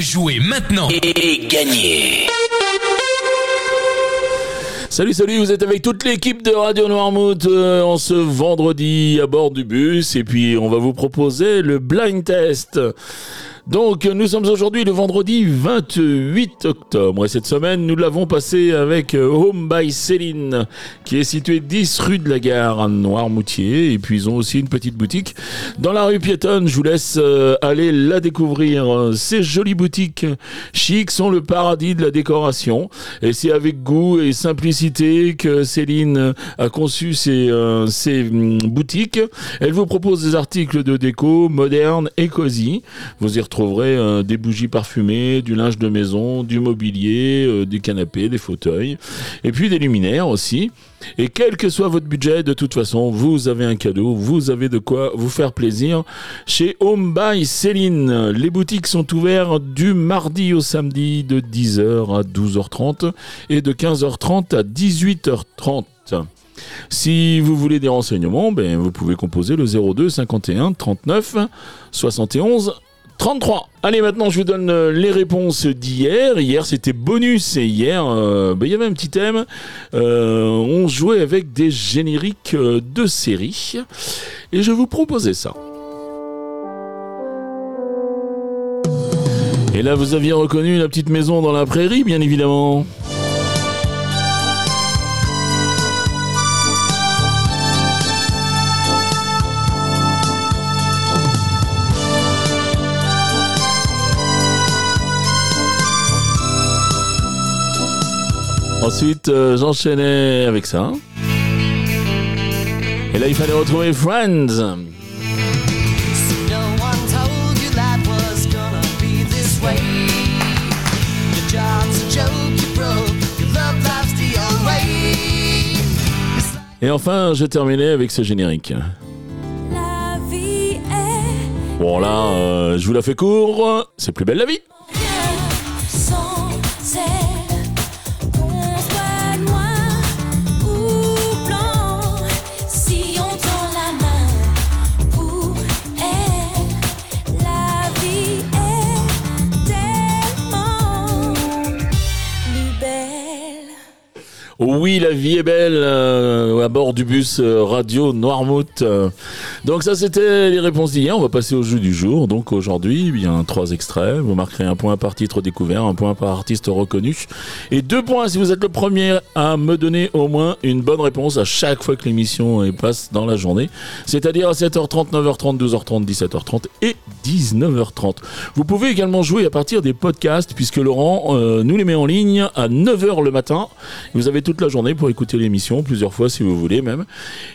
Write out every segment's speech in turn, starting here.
Jouez maintenant. Et gagnez. Salut, salut, vous êtes avec toute l'équipe de Radio Noirmouth euh, en ce vendredi à bord du bus. Et puis on va vous proposer le blind test. Donc, nous sommes aujourd'hui le vendredi 28 octobre et cette semaine, nous l'avons passé avec euh, Home by Céline, qui est situé 10 rue de la Gare à Noirmoutier. Et puis, ils ont aussi une petite boutique dans la rue piétonne. Je vous laisse euh, aller la découvrir. Ces jolies boutiques chic sont le paradis de la décoration et c'est avec goût et simplicité que Céline a conçu ses, euh, ses hum, boutiques. Elle vous propose des articles de déco modernes et cosy. Vous y retrouverez euh, des bougies parfumées, du linge de maison, du mobilier, euh, des canapés, des fauteuils, et puis des luminaires aussi. Et quel que soit votre budget, de toute façon, vous avez un cadeau, vous avez de quoi vous faire plaisir chez Home by Céline. Les boutiques sont ouvertes du mardi au samedi de 10h à 12h30 et de 15h30 à 18h30. Si vous voulez des renseignements, ben, vous pouvez composer le 02 51 39 71 33. Allez, maintenant, je vous donne euh, les réponses d'hier. Hier, c'était bonus. Et hier, euh, ben, il y avait un petit thème. Euh, on jouait avec des génériques de séries. Et je vous proposais ça. Et là, vous aviez reconnu la petite maison dans la prairie, bien évidemment. Ensuite, euh, j'enchaînais avec ça. Et là, il fallait retrouver Friends. Et enfin, je terminais avec ce générique. La vie est Bon, là, euh, je vous la fais court. C'est plus belle la vie. Oui, la vie est belle euh, à bord du bus euh, Radio Noirmouth. Donc ça, c'était les réponses d'hier. On va passer au jeu du jour. Donc aujourd'hui, eh bien trois extraits. Vous marquerez un point par titre découvert, un point par artiste reconnu et deux points si vous êtes le premier à me donner au moins une bonne réponse à chaque fois que l'émission passe dans la journée. C'est-à-dire à 7h30, 9h30, 12h30, 17h30 et 19h30. Vous pouvez également jouer à partir des podcasts puisque Laurent euh, nous les met en ligne à 9h le matin. Toute la journée pour écouter l'émission, plusieurs fois si vous voulez même.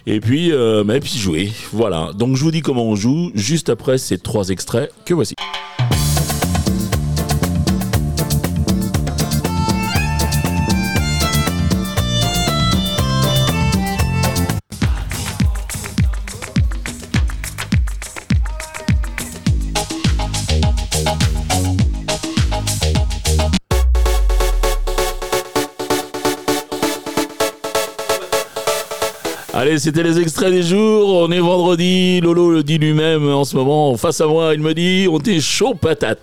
Et puis, euh, mais puis jouer. Voilà. Donc je vous dis comment on joue juste après ces trois extraits que voici. Allez, c'était les extraits des jours. On est vendredi. Lolo le dit lui-même en ce moment. Face à moi, il me dit on est chaud patate.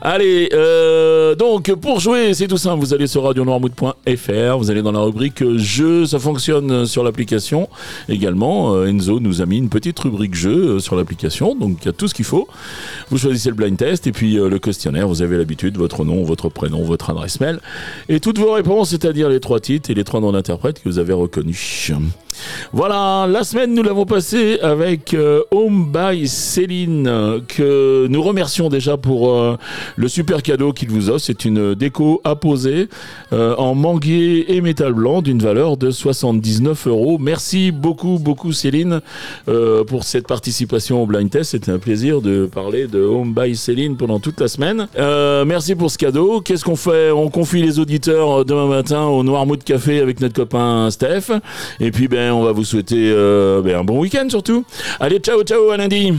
Allez, euh, donc pour jouer, c'est tout simple. Vous allez sur radionoirmouth.fr, vous allez dans la rubrique jeux, ça fonctionne sur l'application. Également, euh, Enzo nous a mis une petite rubrique jeux euh, sur l'application, donc il y a tout ce qu'il faut. Vous choisissez le blind test et puis le questionnaire. Vous avez l'habitude, votre nom, votre prénom, votre adresse mail et toutes vos réponses, c'est-à-dire les trois titres et les trois noms d'interprètes que vous avez reconnus. Voilà, la semaine nous l'avons passée avec euh, Home by Céline, euh, que nous remercions déjà pour euh, le super cadeau qu'il vous offre. C'est une déco poser euh, en manguier et métal blanc d'une valeur de 79 euros. Merci beaucoup, beaucoup Céline euh, pour cette participation au blind test. C'était un plaisir de parler de Home by Céline pendant toute la semaine. Merci pour ce cadeau. Qu'est-ce qu'on fait? On confie les auditeurs demain matin au Noirmouth Café avec notre copain Steph. Et puis ben on va vous souhaiter euh, ben, un bon week-end surtout. Allez, ciao, ciao, à lundi.